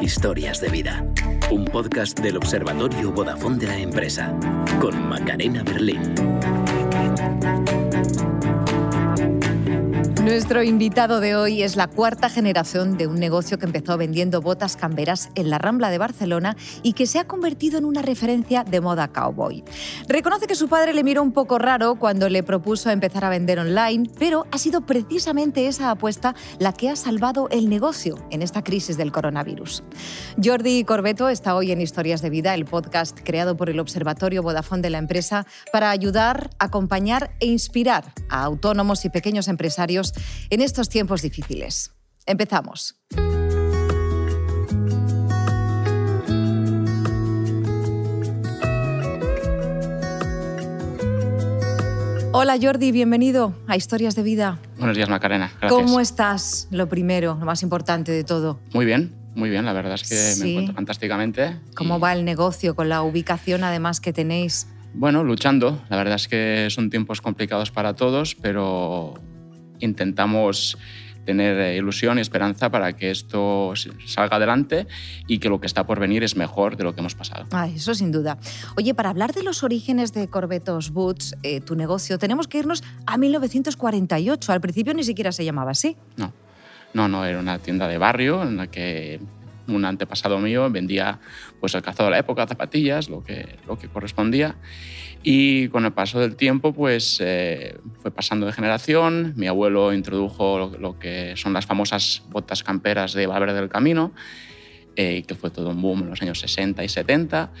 Historias de vida. Un podcast del Observatorio Vodafone de la empresa con Macarena Berlín. Nuestro invitado de hoy es la cuarta generación de un negocio que empezó vendiendo botas camberas en la Rambla de Barcelona y que se ha convertido en una referencia de moda cowboy. Reconoce que su padre le miró un poco raro cuando le propuso empezar a vender online, pero ha sido precisamente esa apuesta la que ha salvado el negocio en esta crisis del coronavirus. Jordi Corbeto está hoy en Historias de Vida, el podcast creado por el Observatorio Vodafone de la empresa para ayudar, acompañar e inspirar a autónomos y pequeños empresarios en estos tiempos difíciles. Empezamos. Hola Jordi, bienvenido a Historias de Vida. Buenos días Macarena. Gracias. ¿Cómo estás? Lo primero, lo más importante de todo. Muy bien, muy bien, la verdad es que me encuentro fantásticamente. ¿Cómo va el negocio con la ubicación además que tenéis? Bueno, luchando. La verdad es que son tiempos complicados para todos, pero intentamos tener eh, ilusión y esperanza para que esto salga adelante y que lo que está por venir es mejor de lo que hemos pasado. Ah, eso sin duda. Oye, para hablar de los orígenes de Corbetos Boots, eh, tu negocio, tenemos que irnos a 1948. Al principio ni siquiera se llamaba así. No, no, no, era una tienda de barrio en la que un antepasado mío vendía pues el calzado de la época, zapatillas, lo que, lo que correspondía. Y con el paso del tiempo, pues eh, fue pasando de generación. Mi abuelo introdujo lo, que son las famosas botas camperas de Valverde del Camino, eh, que fue todo un boom en los años 60 y 70.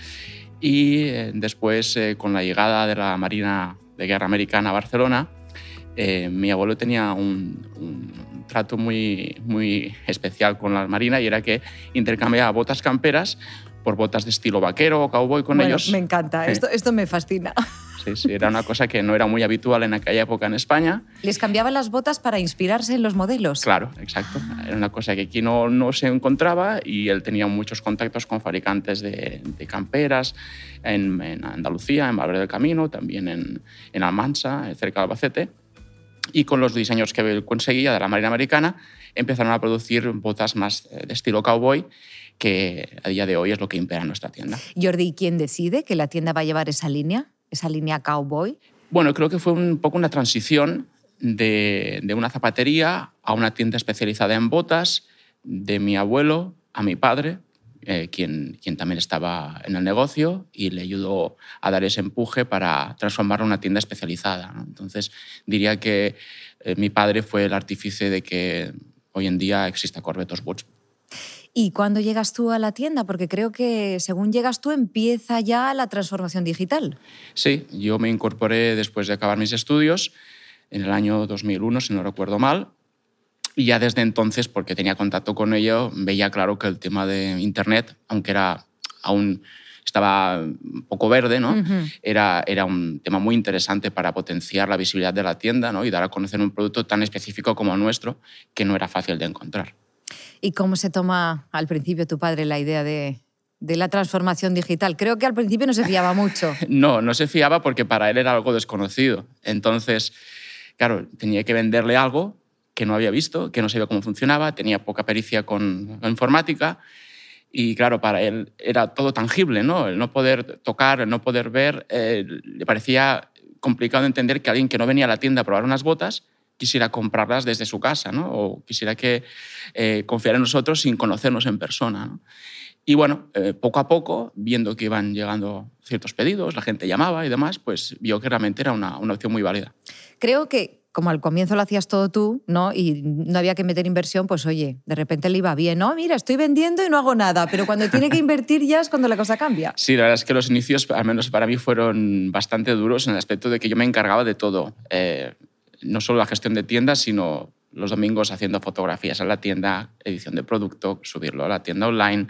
Y eh, después, con la llegada de la Marina de Guerra Americana a Barcelona, mi abuelo tenía un, un, trato muy, muy especial con la Marina y era que intercambiaba botas camperas por botas de estilo vaquero o cowboy con ellos. Me encanta, esto, esto me fascina. Sí, sí, era una cosa que no era muy habitual en aquella época en España. ¿Les cambiaban las botas para inspirarse en los modelos? Claro, exacto. Era una cosa que aquí no, no se encontraba y él tenía muchos contactos con fabricantes de, de camperas en, en, Andalucía, en Valverde del Camino, también en, en Almansa, cerca de Albacete. Y con los diseños que él conseguía de la Marina Americana, empezaron a producir botas más de estilo cowboy que a día de hoy es lo que impera en nuestra tienda. Jordi, ¿quién decide que la tienda va a llevar esa línea, esa línea cowboy? Bueno, creo que fue un poco una transición de, de una zapatería a una tienda especializada en botas, de mi abuelo a mi padre, eh, quien, quien, también estaba en el negocio y le ayudó a dar ese empuje para transformarlo en una tienda especializada. ¿no? Entonces, diría que eh, mi padre fue el artífice de que hoy en día exista Corbetos Boots. ¿Y cuándo llegas tú a la tienda? Porque creo que según llegas tú empieza ya la transformación digital. Sí, yo me incorporé después de acabar mis estudios en el año 2001, si no recuerdo mal. Y ya desde entonces, porque tenía contacto con ello, veía claro que el tema de Internet, aunque era aún estaba un poco verde, ¿no? Uh -huh. era, era un tema muy interesante para potenciar la visibilidad de la tienda ¿no? y dar a conocer un producto tan específico como el nuestro, que no era fácil de encontrar. ¿Y cómo se toma al principio tu padre la idea de, la transformación digital? Creo que al principio no se fiaba mucho. no, no se fiaba porque para él era algo desconocido. Entonces, claro, tenía que venderle algo que no había visto, que no sabía cómo funcionaba, tenía poca pericia con la informática y claro, para él era todo tangible, ¿no? El no poder tocar, el no poder ver, eh, le parecía complicado entender que alguien que no venía a la tienda a probar unas botas quisiera comprarlas desde su casa, ¿no? O quisiera que eh, confiara en nosotros sin conocernos en persona, ¿no? Y bueno, eh, poco a poco, viendo que iban llegando ciertos pedidos, la gente llamaba y demás, pues vio que realmente era una, una opción muy válida. Creo que como al comienzo lo hacías todo tú, ¿no? Y no había que meter inversión, pues oye, de repente le iba bien, ¿no? Mira, estoy vendiendo y no hago nada, pero cuando tiene que invertir ya es cuando la cosa cambia. Sí, la verdad es que los inicios, al menos para mí, fueron bastante duros en el aspecto de que yo me encargaba de todo. Eh, no solo la gestión de tiendas, sino los domingos haciendo fotografías a la tienda, edición de producto, subirlo a la tienda online.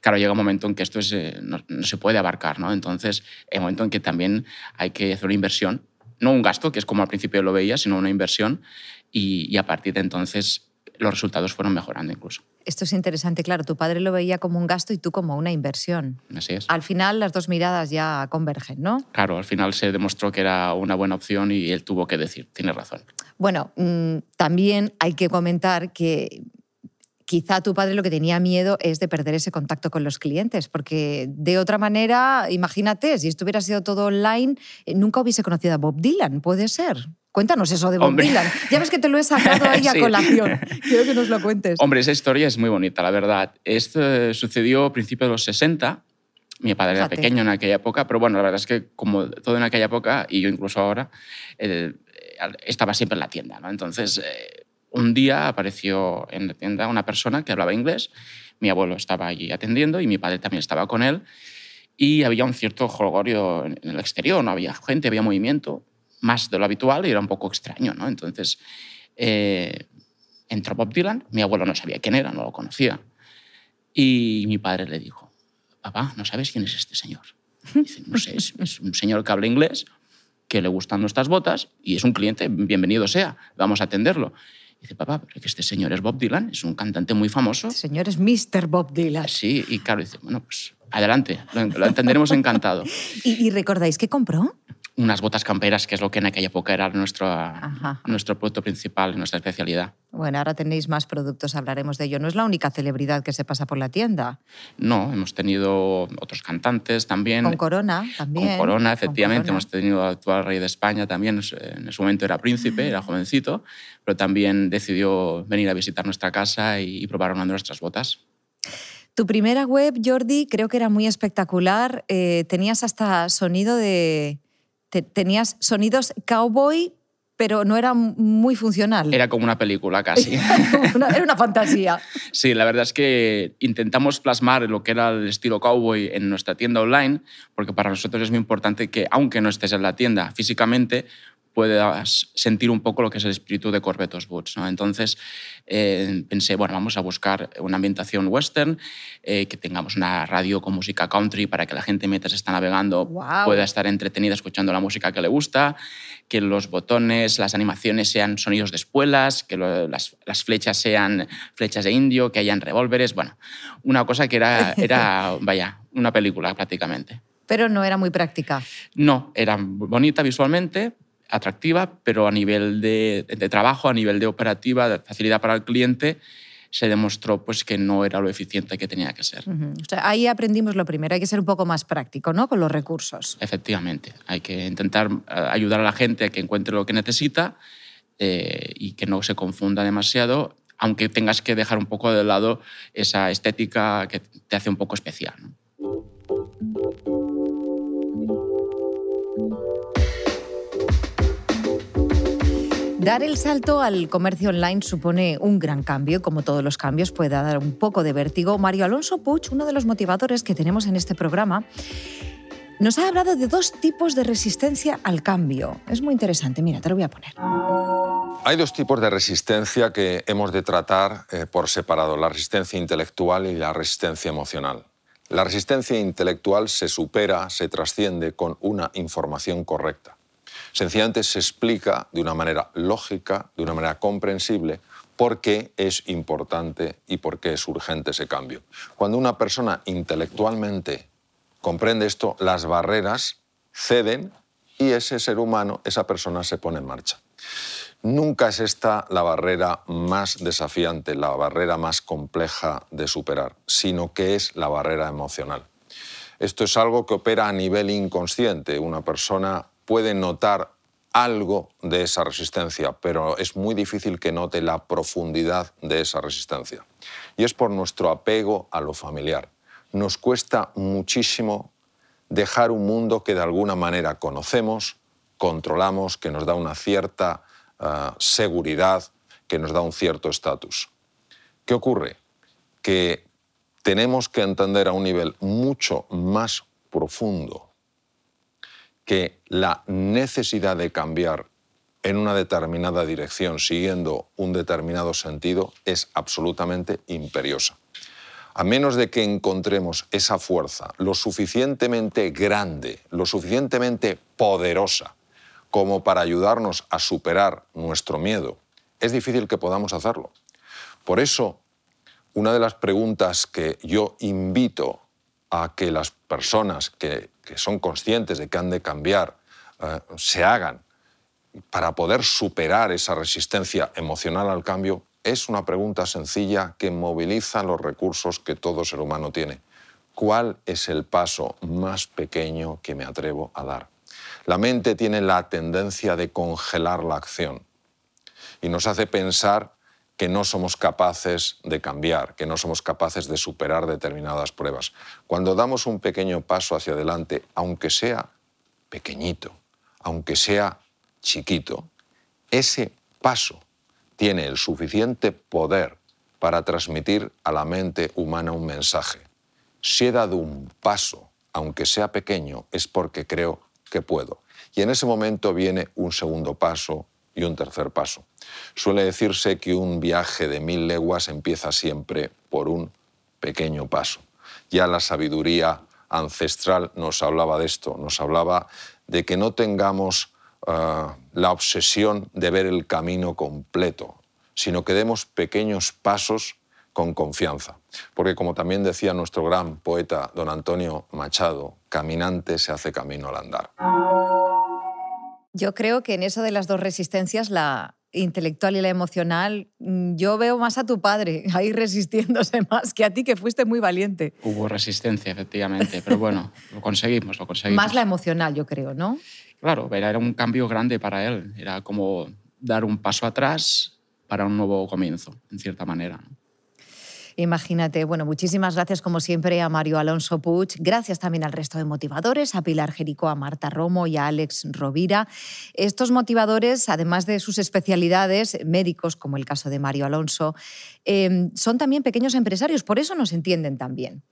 Claro, llega un momento en que esto es, eh, no, se puede abarcar, ¿no? Entonces, hay momento en que también hay que hacer una inversión no un gasto, que es como al principio lo veía, sino una inversión. Y a partir de entonces los resultados fueron mejorando incluso. Esto es interesante, claro, tu padre lo veía como un gasto y tú como una inversión. Así es. Al final las dos miradas ya convergen, ¿no? Claro, al final se demostró que era una buena opción y él tuvo que decir, tiene razón. Bueno, mm, también hay que comentar que quizá tu padre lo que tenía miedo es de perder ese contacto con los clientes, porque de otra manera, imagínate, si esto hubiera sido todo online, eh, nunca hubiese conocido a Bob Dylan, puede ser. Cuéntanos eso de Bob Hombre. Dylan. Ya ves que te lo he sacado ahí a Sí. colación. Quiero que nos lo cuentes. Hombre, esa historia es muy bonita, la verdad. Esto eh, sucedió a principios de los 60. Mi padre era pequeño en aquella época, pero bueno, la verdad es que como todo en aquella época, y yo incluso ahora, eh, estaba siempre en la tienda. ¿no? Entonces, eh, un día apareció en la tienda una persona que hablaba inglés, mi abuelo estaba allí atendiendo y mi padre también estaba con él, y había un cierto jolgorio en el exterior, no había gente, había movimiento, más de lo habitual y era un poco extraño. ¿no? Entonces, eh, entró Bob Dylan, mi abuelo no sabía quién era, no lo conocía, y mi padre le dijo, papá, ¿no sabes quién es este señor? Dice, no sé, es, es un señor que habla inglés, que le gustan nuestras botas y es un cliente, bienvenido sea, vamos a atenderlo. Dice, papá, pero que este señor es Bob Dylan, es un cantante muy famoso. Este señor es Mr. Bob Dylan. Sí, y claro, dice, bueno, pues adelante, lo, lo entenderemos encantado. ¿Y, y recordáis qué compró? Unas botas camperas, que es lo que en aquella época era nuestro, Ajá. nuestro producto principal, nuestra especialidad. Bueno, ahora tenéis más productos, hablaremos de ello. No es la única celebridad que se pasa por la tienda. No, hemos tenido otros cantantes también. Con Corona también. Con Corona, con efectivamente. Corona. Hemos tenido al actual rey de España también. En ese momento era príncipe, era jovencito, pero también decidió venir a visitar nuestra casa y, y probar una de nuestras botas. Tu primera web, Jordi, creo que era muy espectacular. Eh, tenías hasta sonido de. Te- tenías sonidos cowboy, pero no era muy funcional. Era como una película casi. era una fantasía. Sí, la verdad es que intentamos plasmar lo que era el estilo cowboy en nuestra tienda online, porque para nosotros es muy importante que, aunque no estés en la tienda físicamente, puedas sentir un poco lo que es el espíritu de Corbetos Boots. ¿no? Entonces eh, pensé, bueno, vamos a buscar una ambientación western, eh, que tengamos una radio con música country para que la gente mientras está navegando Guau. pueda estar entretenida escuchando la música que le gusta, que los botones, las animaciones sean sonidos de espuelas, que lo- las, las flechas sean flechas de indio, que hayan revólveres, bueno, una cosa que era, era vaya, una película prácticamente. Pero no era muy práctica. No, era bonita visualmente, atractiva, pero a nivel de, de trabajo, a nivel de operativa, de facilidad para el cliente, se demostró pues, que no era lo eficiente que tenía que ser. Ujú. O sea, ahí aprendimos lo primero. Hay que ser un poco más práctico, ¿no? Con los recursos. Efectivamente, hay que intentar eh, ayudar a la gente a que encuentre lo que necesita eh, y que no se confunda demasiado, aunque tengas que dejar un poco de lado esa estética que te hace un poco especial. ¿no? Dar el salto al comercio online supone un gran cambio, como todos los cambios puede dar un poco de vértigo. Mario Alonso Puig, uno de los motivadores que tenemos en este programa, nos ha hablado de dos tipos de resistencia al cambio. Es muy interesante, mira, te lo voy a poner. Hay dos tipos de resistencia que hemos de tratar eh, por separado, la resistencia intelectual y la resistencia emocional. La resistencia intelectual se supera, se trasciende con una información correcta. Sencillamente se explica de una manera lógica, de una manera comprensible, por qué es importante y por qué es urgente ese cambio. Cuando una persona intelectualmente comprende esto, las barreras ceden y ese ser humano, esa persona se pone en marcha. Nunca es esta la barrera más desafiante, la barrera más compleja de superar, sino que es la barrera emocional. Esto es algo que opera a nivel inconsciente. Una persona puede notar algo de esa resistencia, pero es muy difícil que note la profundidad de esa resistencia. Y es por nuestro apego a lo familiar. Nos cuesta muchísimo dejar un mundo que de alguna manera conocemos, controlamos, que nos da una cierta uh, seguridad, que nos da un cierto estatus. ¿Qué ocurre? Que tenemos que entender a un nivel mucho más profundo que la necesidad de cambiar en una determinada dirección siguiendo un determinado sentido es absolutamente imperiosa. A menos de que encontremos esa fuerza lo suficientemente grande, lo suficientemente poderosa como para ayudarnos a superar nuestro miedo, es difícil que podamos hacerlo. Por eso, una de las preguntas que yo invito a que las personas que, son conscientes de que han de cambiar eh, se hagan para poder superar esa resistencia emocional al cambio es una pregunta sencilla que moviliza los recursos que todo ser humano tiene. ¿Cuál es el paso más pequeño que me atrevo a dar? La mente tiene la tendencia de congelar la acción y nos hace pensar que no somos capaces de cambiar, que no somos capaces de superar determinadas pruebas. Cuando damos un pequeño paso hacia adelante, aunque sea pequeñito, aunque sea chiquito, ese paso tiene el suficiente poder para transmitir a la mente humana un mensaje. Si he dado un paso, aunque sea pequeño, es porque creo que puedo. Y en ese momento viene un segundo paso y un tercer paso. Suele decirse que un viaje de mil leguas empieza siempre por un pequeño paso. Ya la sabiduría ancestral nos hablaba de esto, nos hablaba de que no tengamos Ah, la obsesión de ver el camino completo, sino que demos pequeños pasos con confianza. Porque como también decía nuestro gran poeta don Antonio Machado, caminante se hace camino al andar. Yo creo que en eso de las dos resistencias, la intelectual y la emocional, mm, yo veo más a tu padre ahí resistiéndose más que a ti, que fuiste muy valiente. Hubo resistencia, efectivamente, pero bueno, lo conseguimos, lo conseguimos. Más la emocional, yo creo, ¿no? Claro, era un cambio grande para él. Era como dar un paso atrás para un nuevo comienzo, en cierta manera. Imagínate, bueno, muchísimas gracias como siempre a Mario Alonso Puig, gracias también al resto de motivadores, a Pilar Jerico, a Marta Romo y a Alex Rovira. Estos motivadores, además de sus especialidades, médicos como el caso de Mario Alonso, eh, son también pequeños empresarios, por eso nos entienden también.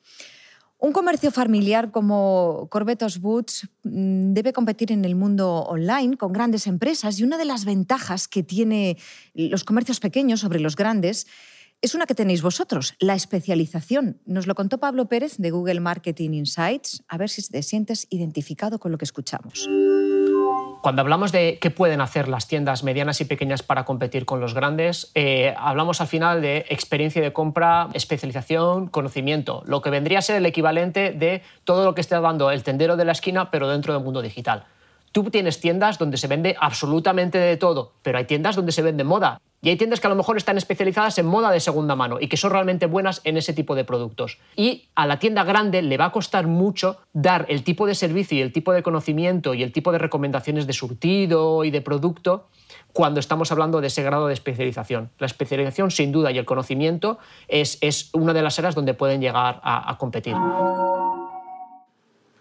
Un comercio familiar como Corbetos Boots mm, debe competir en el mundo online con grandes empresas y una de las ventajas que tiene los comercios pequeños sobre los grandes es una que tenéis vosotros, la especialización. Nos lo contó Pablo Pérez de Google Marketing Insights. A ver si te sientes identificado con lo que escuchamos. Cuando hablamos de qué pueden hacer las tiendas medianas y pequeñas para competir con los grandes, eh, hablamos al final de experiencia de compra, especialización, conocimiento, lo que vendría a ser el equivalente de todo lo que esté dando el tendero de la esquina, pero dentro del mundo digital. Tú tienes tiendas donde se vende absolutamente de todo, pero hay tiendas donde se vende moda. Y hay tiendas que a lo mejor están especializadas en moda de segunda mano y que son realmente buenas en ese tipo de productos. Y a la tienda grande le va a costar mucho dar el tipo de servicio y el tipo de conocimiento y el tipo de recomendaciones de surtido y de producto cuando estamos hablando de ese grado de especialización. La especialización, sin duda, y el conocimiento es, es una de las áreas donde pueden llegar a, a competir.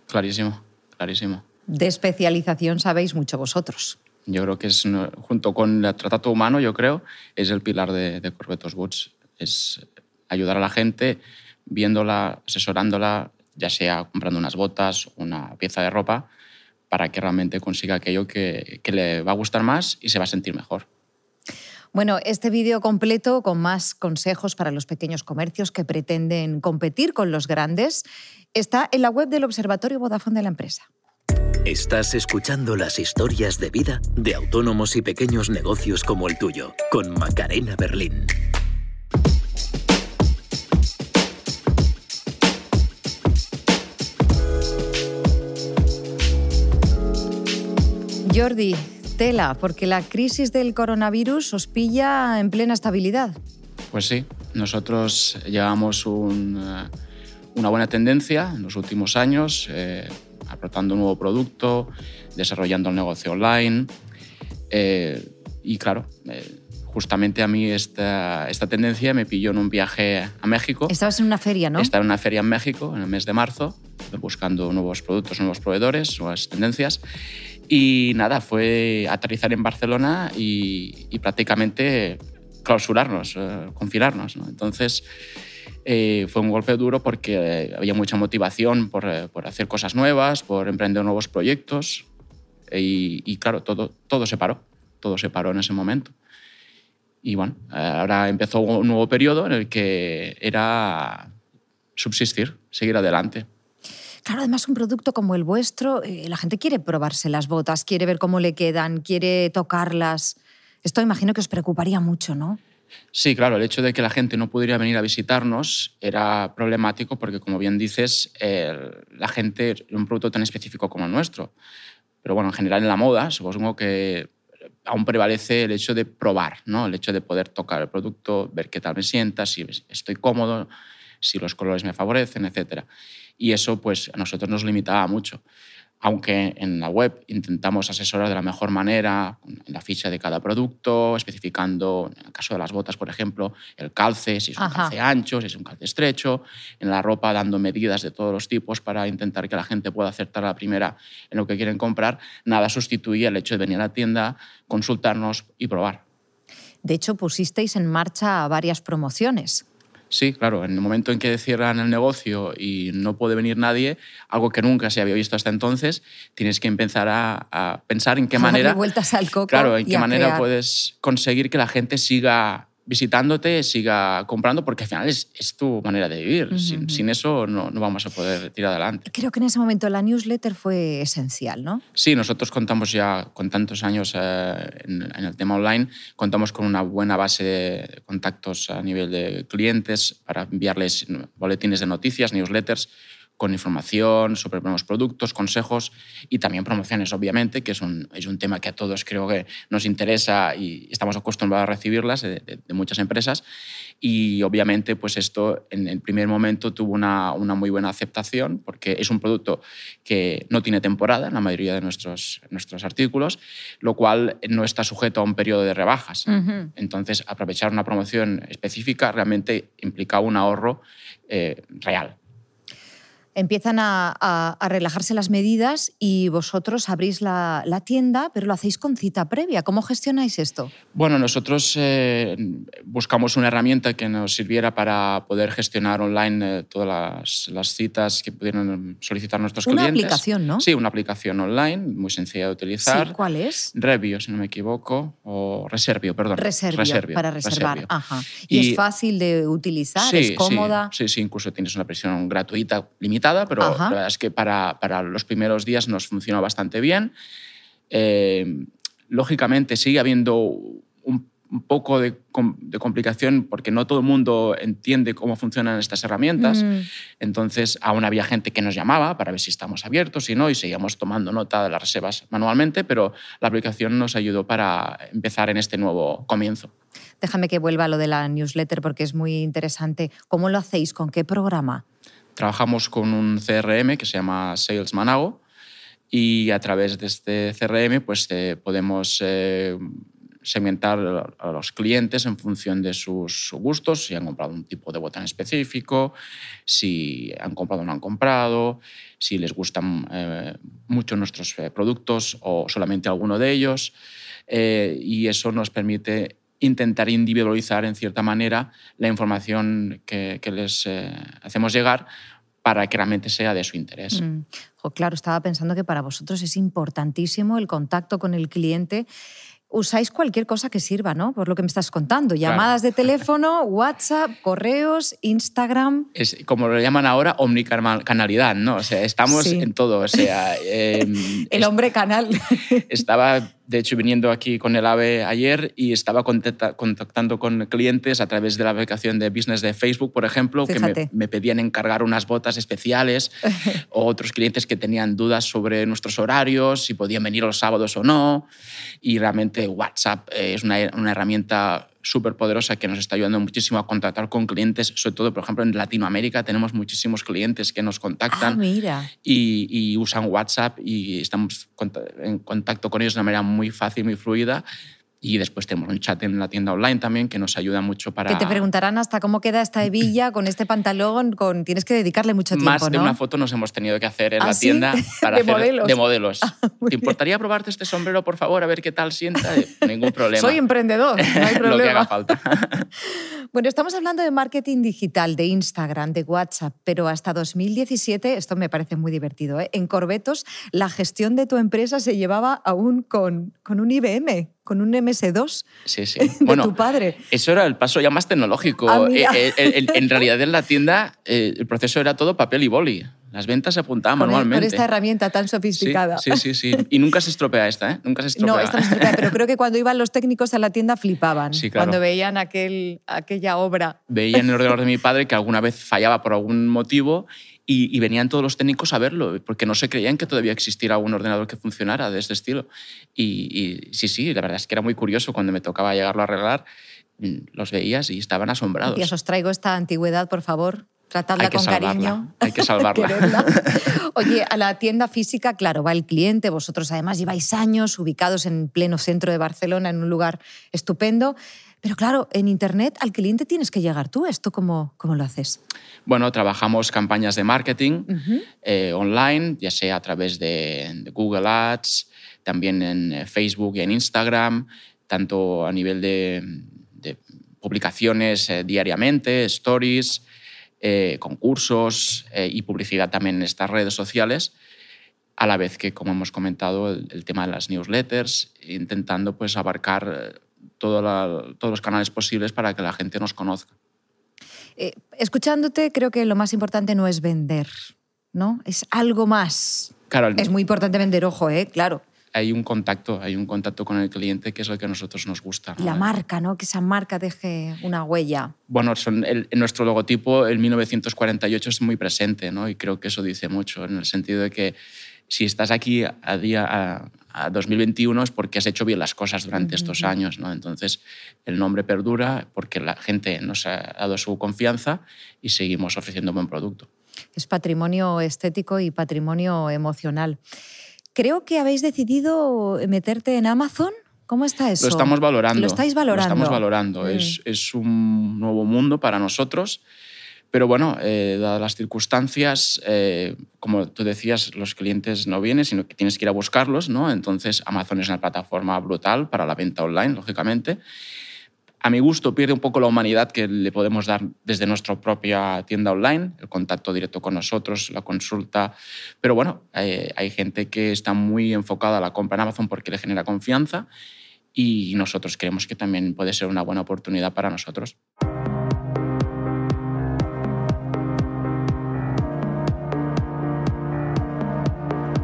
Clarísimo, clarísimo de especialización sabéis mucho vosotros. Yo creo que es, junto con el tratado humano, yo creo, es el pilar de, de Corbetos Boots. Es ayudar a la gente viéndola, asesorándola, ya sea comprando unas botas, una pieza de ropa, para que realmente consiga aquello que, que le va a gustar más y se va a sentir mejor. Bueno, este vídeo completo con más consejos para los pequeños comercios que pretenden competir con los grandes está en la web del Observatorio Vodafone de la empresa. Estás escuchando las historias de vida de autónomos y pequeños negocios como el tuyo, con Macarena Berlín. Jordi, tela, porque la crisis del coronavirus os pilla en plena estabilidad. Pues sí, nosotros llevamos una buena tendencia en los últimos años. Eh, aportando un nuevo producto, desarrollando el negocio online. Eh, y claro, eh, justamente a mí esta, esta tendencia me pilló en un viaje a México. Estabas en una feria, ¿no? Estaba en una feria en México en el mes de marzo, buscando nuevos productos, nuevos proveedores, nuevas tendencias. Y nada, fue aterrizar en Barcelona y, prácticamente clausurarnos, eh, confinarnos. ¿no? Entonces, eh, fue un golpe duro porque eh, había mucha motivación por, eh, por, hacer cosas nuevas, por emprender nuevos proyectos y, claro, todo, todo se paró, todo se paró en ese momento. Y bueno, ahora empezó un nuevo periodo en el que era subsistir, seguir adelante. Claro, además un producto como el vuestro, la gente quiere probarse las botas, quiere ver cómo le quedan, quiere tocarlas. Esto imagino que os preocuparía mucho, ¿no? Sí, claro, el hecho de que la gente no pudiera venir a visitarnos era problemático porque, como bien dices, la gente, un producto tan específico como el nuestro. Pero bueno, en general en la moda, supongo que aún prevalece el hecho de probar, ¿no? el hecho de poder tocar el producto, ver qué tal me sienta, si estoy cómodo, si los colores me favorecen, etc. Y eso pues, a nosotros nos limitaba mucho aunque en la web intentamos asesorar de la mejor manera en la ficha de cada producto, especificando, en el caso de las botas, por ejemplo, el calce, si es un calce ancho, si es un calce estrecho, en la ropa dando medidas de todos los tipos para intentar que la gente pueda acertar a la primera en lo que quieren comprar, nada sustituía el hecho de venir a la tienda, consultarnos y probar. De hecho, pusisteis en marcha varias promociones. Sí, claro, en el momento en que cierran el negocio y no puede venir nadie, algo que nunca se había visto hasta entonces, tienes que empezar a, pensar en qué manera... vueltas al coco Claro, en qué manera puedes conseguir que la gente siga visitándote, siga comprando, porque al final es, tu manera de vivir. sin, eso no, no, vamos a poder tirar adelante. Creo que en ese momento la newsletter fue esencial, ¿no? Sí, nosotros contamos ya con tantos años eh, en, el tema online, contamos con una buena base de contactos a nivel de clientes para enviarles boletines de noticias, newsletters con información sobre nuevos productos, consejos y también promociones, obviamente, que es un, es un tema que a todos creo que nos interesa y estamos acostumbrados a recibirlas de, muchas empresas. Y obviamente, pues esto en el primer momento tuvo una, una, muy buena aceptación porque es un producto que no tiene temporada en la mayoría de nuestros, nuestros artículos, lo cual no está sujeto a un periodo de rebajas. Entonces, aprovechar una promoción específica realmente implica un ahorro eh, real empiezan a, relajarse las medidas y vosotros abrís la, tienda, pero lo hacéis con cita previa. ¿Cómo gestionáis esto? Bueno, nosotros eh, buscamos una herramienta que nos sirviera para poder gestionar online eh, todas las, citas que pudieran solicitar nuestros clientes. Una aplicación, ¿no? Sí, una aplicación online, muy sencilla de utilizar. Sí, ¿Cuál es? Revio, si no me equivoco, o Reservio, perdón. Reservio, para reservar. Ajá. ¿Y, es fácil de utilizar? ¿Es cómoda? Sí, sí, incluso tienes una versión gratuita limitada pero la verdad es que para, para, los primeros días nos funcionó bastante bien. Eh, lógicamente sigue habiendo un, poco de, de, complicación porque no todo el mundo entiende cómo funcionan estas herramientas. Mm. Entonces, aún había gente que nos llamaba para ver si estamos abiertos y no, y seguíamos tomando nota de las reservas manualmente, pero la aplicación nos ayudó para empezar en este nuevo comienzo. Déjame que vuelva a lo de la newsletter porque es muy interesante. ¿Cómo lo hacéis? ¿Con qué programa? Trabajamos con un CRM que se llama Sales Manago y a través de este CRM pues, eh, podemos eh, segmentar a los clientes en función de sus gustos, si han comprado un tipo de botón específico, si han comprado o no han comprado, si les gustan eh, mucho nuestros productos o solamente alguno de ellos. y eso nos permite intentar individualizar en cierta manera la información que, les eh, hacemos llegar para que realmente sea de su interés. Mm. claro, estaba pensando que para vosotros es importantísimo el contacto con el cliente usáis cualquier cosa que sirva, ¿no? Por lo que me estás contando. Llamadas de teléfono, WhatsApp, correos, Instagram. Es como lo llaman ahora, omnicanalidad, ¿no? O sea, estamos en todo. O sea, em, el hombre canal. Estaba de hecho, viniendo aquí con el AVE ayer y estaba contactando con clientes a través de la aplicación de business de Facebook, por ejemplo, que me, pedían encargar unas botas especiales, o otros clientes que tenían dudas sobre nuestros horarios, si podían venir los sábados o no. Y realmente WhatsApp es una, una herramienta súper poderosa que nos está ayudando muchísimo a contactar con clientes, sobre todo, por ejemplo, en Latinoamérica tenemos muchísimos clientes que nos contactan ah, Y, y, usan WhatsApp y estamos en contacto con ellos de una manera muy fácil, muy fluida y después tenemos un chat en la tienda online también que nos ayuda mucho para... Que te preguntarán hasta cómo queda esta hebilla con este pantalón, con... tienes que dedicarle mucho tiempo, Más de una foto nos hemos tenido que hacer en ¿Ah, la tienda para de hacer modelos. de modelos. Ah, ¿Te importaría probarte este sombrero, por favor, a ver qué tal sienta? Ningún problema. Soy emprendedor, no hay problema. Lo que haga falta. bueno, estamos hablando de marketing digital, de Instagram, de WhatsApp, pero hasta 2017, esto me parece muy divertido, ¿eh? en Corbetos la gestión de tu empresa se llevaba aún con, con un IBM, con un MS2 sí, sí. de bueno, tu padre. Eso era el paso ya más tecnológico. Ah, eh, eh, en realidad en la tienda eh, el proceso era todo papel y boli. Las ventas se apuntaban con, manualmente. Con esta herramienta tan sofisticada. Sí, sí, sí, Y nunca se estropea esta, ¿eh? Nunca se estropea. No, esta no se estropea, pero creo que cuando iban los técnicos a la tienda flipaban. Sí, claro. Cuando veían aquel, aquella obra. Veían en el ordenador de mi padre que alguna vez fallaba por algún motivo y, venían todos los técnicos a verlo, porque no se creían que todavía existiera algún ordenador que funcionara de este estilo. Y, y sí, sí, la verdad es que era muy curioso cuando me tocaba llegarlo a arreglar mm, los veías y estaban asombrados. Y os traigo esta antigüedad, por favor. Que con salvarla, cariño. hay que salvarla. Quererla. Oye, a la tienda física, claro, va el cliente. Vosotros además lleváis años ubicados en pleno centro de Barcelona, en un lugar estupendo. Pero claro, en Internet al cliente tienes que llegar tú. ¿Esto cómo, cómo lo haces? Bueno, trabajamos campañas de marketing eh, online, ya sea a través de, de Google Ads, también en eh, Facebook y en Instagram, tanto a nivel de, de publicaciones eh, diariamente, stories, eh, concursos eh, y publicidad también en estas redes sociales, a la vez que, como hemos comentado, el, el tema de las newsletters, intentando pues, abarcar eh, todo la- todos los canales posibles para que la gente nos conozca. Eh, escuchándote, creo que lo más importante no es vender, ¿no? Es algo más. Claro, Es muy importante vender, ojo, ¿eh? Claro. Hay un contacto, hay un contacto con el cliente que es lo que a nosotros nos gusta. ¿no? la marca, ¿no? Que esa marca deje una huella. Bueno, son el- en nuestro logotipo, el 1948 es muy presente, ¿no? Y creo que eso dice mucho, en el sentido de que si estás aquí a día a, a 2021 es porque has hecho bien las cosas durante estos Ujú. años, ¿no? Entonces, el nombre perdura porque la gente nos ha dado su confianza y seguimos ofreciendo un buen producto. Es patrimonio estético y patrimonio emocional. Creo que habéis decidido meterte en Amazon. ¿Cómo está eso? Lo estamos valorando. Lo estáis valorando. Lo estamos valorando. Mm. Es, es un nuevo mundo para nosotros. Pero bueno, eh, dadas las circunstancias, eh, como tú decías, los clientes no vienen, sino que tienes que ir a buscarlos, ¿no? Entonces, Amazon es una plataforma brutal para la venta online, lógicamente. A mi gusto pierde un poco la humanidad que le podemos dar desde nuestra propia tienda online, el contacto directo con nosotros, la consulta. Pero bueno, eh, hay gente que está muy enfocada a la compra en Amazon porque le genera confianza y nosotros creemos que también puede ser una buena oportunidad para nosotros.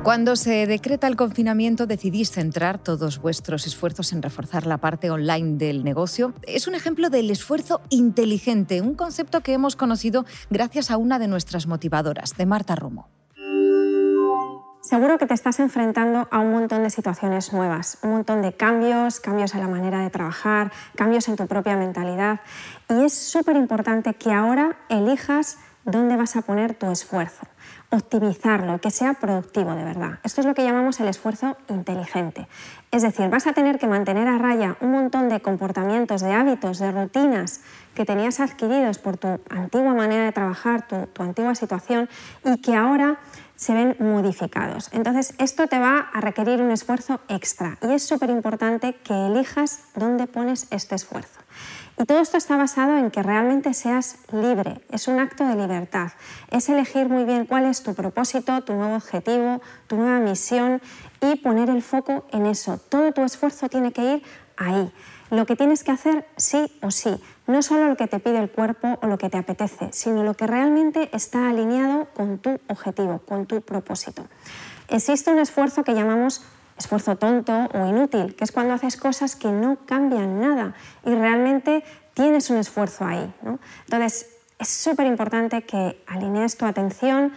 Cuando se decreta el confinamiento, decidís centrar todos vuestros esfuerzos en reforzar la parte online del negocio. Es un ejemplo del esfuerzo inteligente, un concepto que hemos conocido gracias a una de nuestras motivadoras, de Marta Romo. Seguro que te estás enfrentando a un montón de situaciones nuevas, un montón de cambios, cambios en la manera de trabajar, cambios en tu propia mentalidad. Y es súper importante que ahora elijas dónde vas a poner tu esfuerzo, optimizarlo, que sea productivo de verdad. Esto es lo que llamamos el esfuerzo inteligente. Es decir, vas a tener que mantener a raya un montón de comportamientos, de hábitos, de rutinas que tenías adquiridos por tu antigua manera de trabajar, tu, antigua situación, y que ahora se ven modificados. Entonces, esto te va a requerir un esfuerzo extra y es súper importante que elijas dónde pones este esfuerzo. Y todo esto está basado en que realmente seas libre, es un acto de libertad, es elegir muy bien cuál es tu propósito, tu nuevo objetivo, tu nueva misión y poner el foco en eso. Todo tu esfuerzo tiene que ir ahí. Lo que tienes que hacer sí o sí, no solo lo que te pide el cuerpo o lo que te apetece, sino lo que realmente está alineado con tu objetivo, con tu propósito. Existe un esfuerzo que llamamos esfuerzo tonto o inútil, que es cuando haces cosas que no cambian nada y realmente tienes un esfuerzo ahí. ¿no? Entonces, es súper importante que alinees tu atención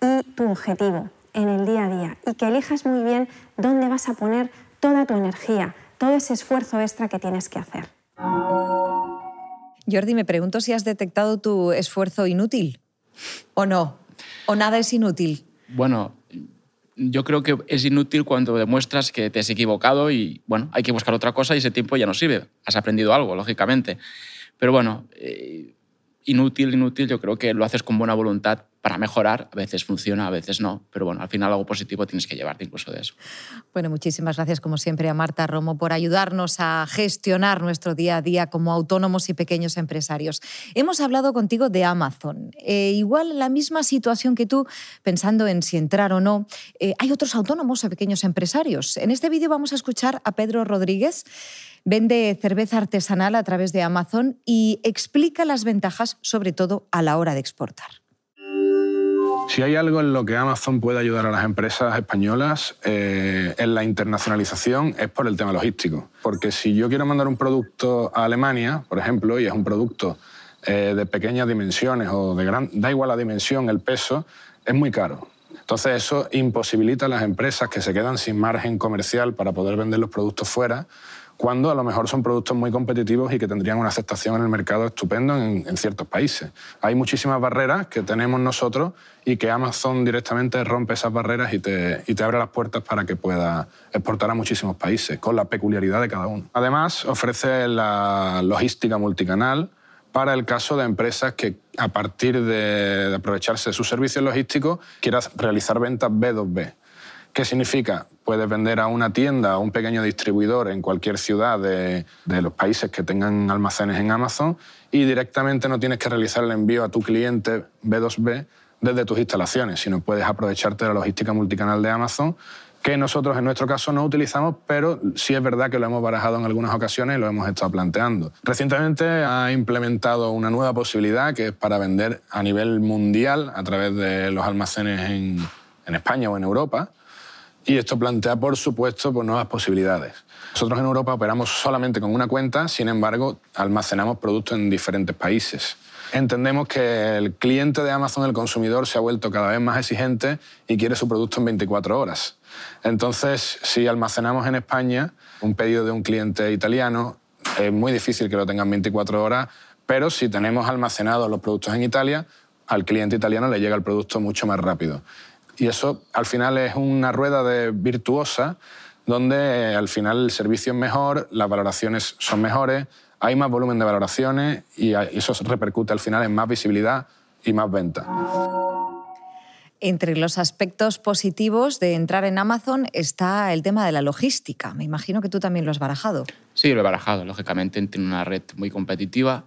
y tu objetivo en el día a día y que elijas muy bien dónde vas a poner toda tu energía, todo ese esfuerzo extra que tienes que hacer. Jordi, me pregunto si has detectado tu esfuerzo inútil o no, o nada es inútil. Bueno, yo creo que es inútil cuando demuestras que te has equivocado y, bueno, hay que buscar otra cosa y ese tiempo ya no sirve. Has aprendido algo, lógicamente. Pero bueno, eh, inútil, inútil, yo creo que lo haces con buena voluntad para mejorar. A veces funciona, a veces no. Pero bueno, al final algo positivo tienes que llevarte incluso de eso. Bueno, muchísimas gracias como siempre a Marta Romo por ayudarnos a gestionar nuestro día a día como autónomos y pequeños empresarios. Hemos hablado contigo de Amazon. Eh, igual la misma situación que tú, pensando en si entrar o no, eh, hay otros autónomos o pequeños empresarios. En este vídeo vamos a escuchar a Pedro Rodríguez. Vende cerveza artesanal a través de Amazon y explica las ventajas, sobre todo a la hora de exportar. Si hay algo en lo que Amazon puede ayudar a las empresas españolas eh, en la internacionalización es por el tema logístico. Porque si yo quiero mandar un producto a Alemania, por ejemplo, y es un producto eh, de pequeñas dimensiones o de gran, da igual la dimensión, el peso, es muy caro. Entonces eso imposibilita a las empresas que se quedan sin margen comercial para poder vender los productos fuera cuando a lo mejor son productos muy competitivos y que tendrían una aceptación en el mercado estupendo en, ciertos países. Hay muchísimas barreras que tenemos nosotros y que Amazon directamente rompe esas barreras y te, y te abre las puertas para que puedas exportar a muchísimos países, con la peculiaridad de cada uno. Además, ofrece la logística multicanal para el caso de empresas que, a partir de aprovecharse de sus servicios logísticos, quieran realizar ventas B2B. ¿Qué significa? Puedes vender a una tienda, a un pequeño distribuidor en cualquier ciudad de, los países que tengan almacenes en Amazon y directamente no tienes que realizar el envío a tu cliente B2B desde tus instalaciones, sino puedes aprovecharte de la logística multicanal de Amazon que nosotros en nuestro caso no utilizamos, pero sí es verdad que lo hemos barajado en algunas ocasiones y lo hemos estado planteando. Recientemente ha implementado una nueva posibilidad que es para vender a nivel mundial a través de los almacenes en, en España o en Europa y esto plantea, por supuesto, pues, nuevas posibilidades. Nosotros en Europa operamos solamente con una cuenta, sin embargo, almacenamos productos en diferentes países. Entendemos que el cliente de Amazon, el consumidor, se ha vuelto cada vez más exigente y quiere su producto en 24 horas. Entonces, si almacenamos en España un pedido de un cliente italiano, es muy difícil que lo tengan 24 horas, pero si tenemos almacenados los productos en Italia, al cliente italiano le llega el producto mucho más rápido. Y eso al final es una rueda de virtuosa donde eh, al final el servicio es mejor, las valoraciones son mejores, hay más volumen de valoraciones y eso repercute al final en más visibilidad y más venta. Entre los aspectos positivos de entrar en Amazon está el tema de la logística. Me imagino que tú también lo has barajado. Sí, lo he barajado. Lógicamente, tiene una red muy competitiva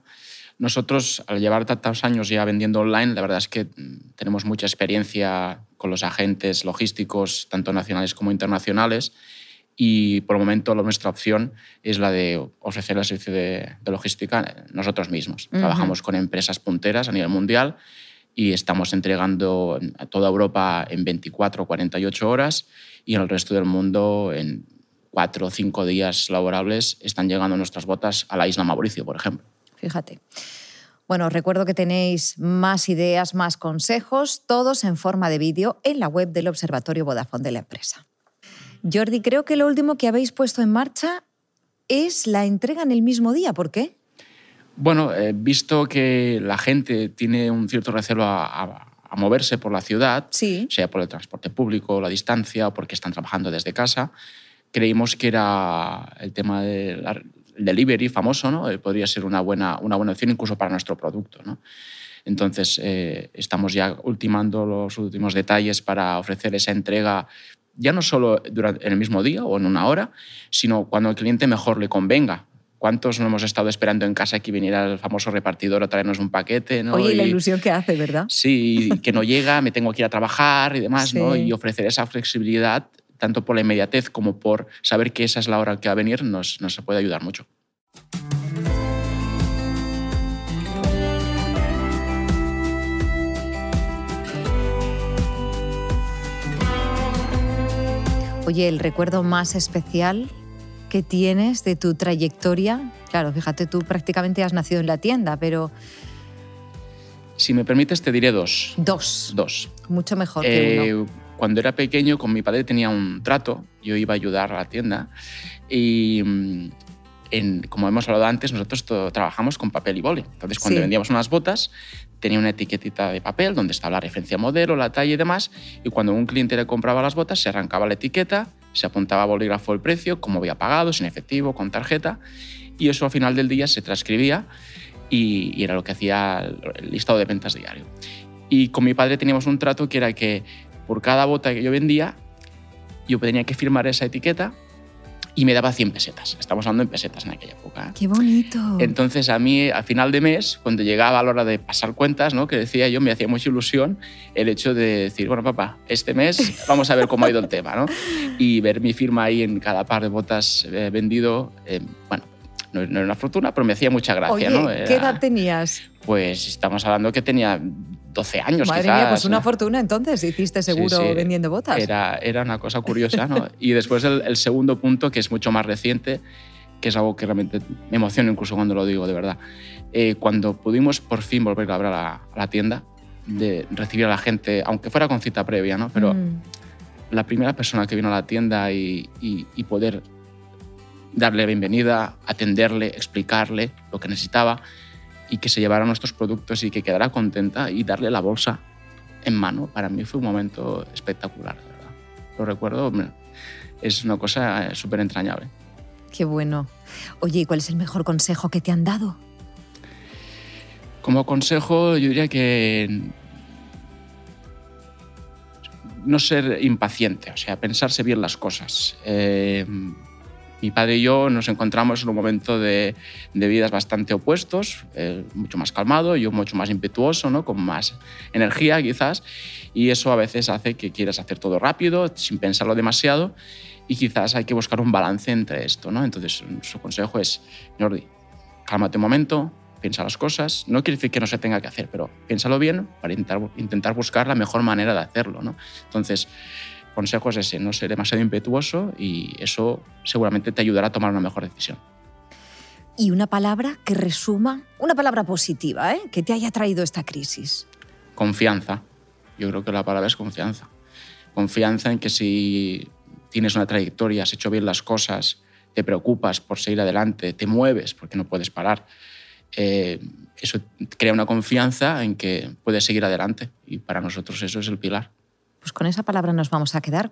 nosotros, al llevar tantos años ya vendiendo online, la verdad es que mm, tenemos mucha experiencia con los agentes logísticos, tanto nacionales como internacionales, y por el momento nuestra opción es la de ofrecer el servicio de, logística nosotros mismos. Trabajamos con empresas punteras a nivel mundial y estamos entregando a toda Europa en 24 o 48 horas y en el resto del mundo en 4 o 5 días laborables están llegando nuestras botas a la isla Mauricio, por ejemplo fíjate. Bueno, recuerdo que tenéis más ideas, más consejos, todos en forma de vídeo en la web del Observatorio Vodafone de la empresa. Jordi, creo que lo último que habéis puesto en marcha es la entrega en el mismo día. ¿Por qué? Bueno, he visto que la gente tiene un cierto recelo a, moverse por la ciudad, sea por el transporte público, la distancia o porque están trabajando desde casa. Creímos que era el tema de la, el delivery famoso ¿no? Eh, podría ser una buena, una buena opción incluso para nuestro producto. ¿no? Entonces, eh, estamos ya ultimando los últimos detalles para ofrecer esa entrega ya no solo durante, en el mismo día o en una hora, sino cuando al cliente mejor le convenga. ¿Cuántos no hemos estado esperando en casa que viniera el famoso repartidor a traernos un paquete? ¿no? Oye, y la ilusión que hace, ¿verdad? Sí, que no llega, me tengo que ir a trabajar y demás, ¿no? Y ofrecer esa flexibilidad tanto por la inmediatez como por saber que esa es la hora que va a venir, nos, nos puede ayudar mucho. Oye, el recuerdo más especial que tienes de tu trayectoria, claro, fíjate, tú prácticamente has nacido en la tienda, pero... Si me permites, te diré dos. Dos. Dos. Mucho mejor que uno. Cuando era pequeño con mi padre tenía un trato, yo iba a ayudar a la tienda y mm, en, como hemos hablado antes, nosotros trabajamos con papel y boli. Entonces, cuando vendíamos unas botas, tenía una etiquetita de papel donde estaba la referencia modelo, la talla y demás. Y cuando un cliente le compraba las botas, se arrancaba la etiqueta, se apuntaba a bolígrafo el precio, cómo había pagado, sin efectivo, con tarjeta. Y eso al final del día se transcribía y, y era lo que hacía el listado de ventas diario. Y con mi padre teníamos un trato que era que por cada bota que yo vendía, yo tenía que firmar esa etiqueta y me daba 100 pesetas. Estamos hablando en pesetas en aquella época. ¡Qué bonito! Entonces, a mí, al final de mes, cuando llegaba a la hora de pasar cuentas, ¿no? que decía yo, me hacía mucha ilusión el hecho de decir, bueno, papá, este mes vamos a ver cómo ha ido el tema. ¿no? Y ver mi firma ahí en cada par de botas eh, vendido, eh, bueno, no, era una fortuna, pero me hacía mucha gracia. Oye, ¿Qué edad tenías? Pues estamos hablando que tenía 12 años Madre quizás. mía, pues una fortuna entonces hiciste seguro Sí, sí. vendiendo botas. Era, era una cosa curiosa, ¿no? y después el, el segundo punto, que es mucho más reciente, que es algo que realmente me emociona incluso cuando lo digo, de verdad. Eh, cuando pudimos por fin volver a abrir a la, a la tienda, de recibir a la gente, aunque fuera con cita previa, ¿no? Pero Mm. la primera persona que vino a la tienda y, y- y poder darle bienvenida, atenderle, explicarle lo que necesitaba y que se llevara nuestros productos y que quedara contenta y darle la bolsa en mano, para mí fue un momento espectacular, verdad. Lo recuerdo, es una cosa eh, súper entrañable. Qué bueno. Oye, ¿y cuál es el mejor consejo que te han dado? Como consejo, yo diría que no ser impaciente, o sea, pensarse bien las cosas. Eh, mi padre y yo nos encontramos en un momento de, de vidas bastante opuestos, eh, mucho más calmado, yo mucho más impetuoso, ¿no? con más energía quizás, y eso a veces hace que quieras hacer todo rápido, sin pensarlo demasiado, y quizás hay que buscar un balance entre esto. ¿no? Entonces, su consejo es, Jordi, cálmate un momento, piensa las cosas. No quiere decir que no se tenga que hacer, pero piénsalo bien para intentar, intentar buscar la mejor manera de hacerlo. ¿no? Entonces, consejo es ese, no ser demasiado impetuoso y eso seguramente te ayudará a tomar una mejor decisión. Y una palabra que resuma, una palabra positiva, ¿eh? que te haya traído esta crisis. Confianza. Yo creo que la palabra es confianza. Confianza en que si tienes una trayectoria, has hecho bien las cosas, te preocupas por seguir adelante, te mueves porque no puedes parar, eh, eso crea una confianza en que puedes seguir adelante y para nosotros eso es el pilar. Pues con esa palabra nos vamos a quedar.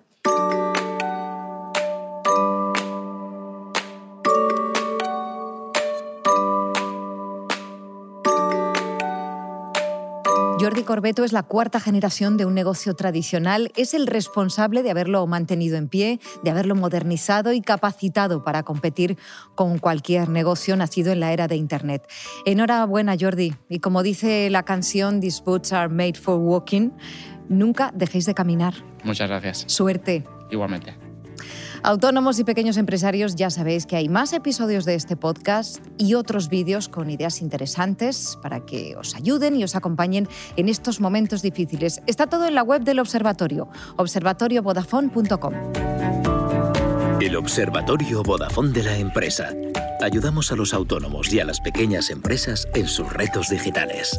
Jordi Corbeto es la cuarta generación de un negocio tradicional, es el responsable de haberlo mantenido en pie, de haberlo modernizado y capacitado para competir con cualquier negocio nacido en la era de Internet. Enhorabuena, Jordi. Y como dice la canción These Boots Are Made for Walking, nunca dejéis de caminar. Muchas gracias. Suerte. Igualmente. Autónomos y pequeños empresarios, ya sabéis que hay más episodios de este podcast y otros vídeos con ideas interesantes para que os ayuden y os acompañen en estos momentos difíciles. Está todo en la web del observatorio, observatoriovodafone.com. El Observatorio Vodafone de la empresa. Ayudamos a los autónomos y a las pequeñas empresas en sus retos digitales.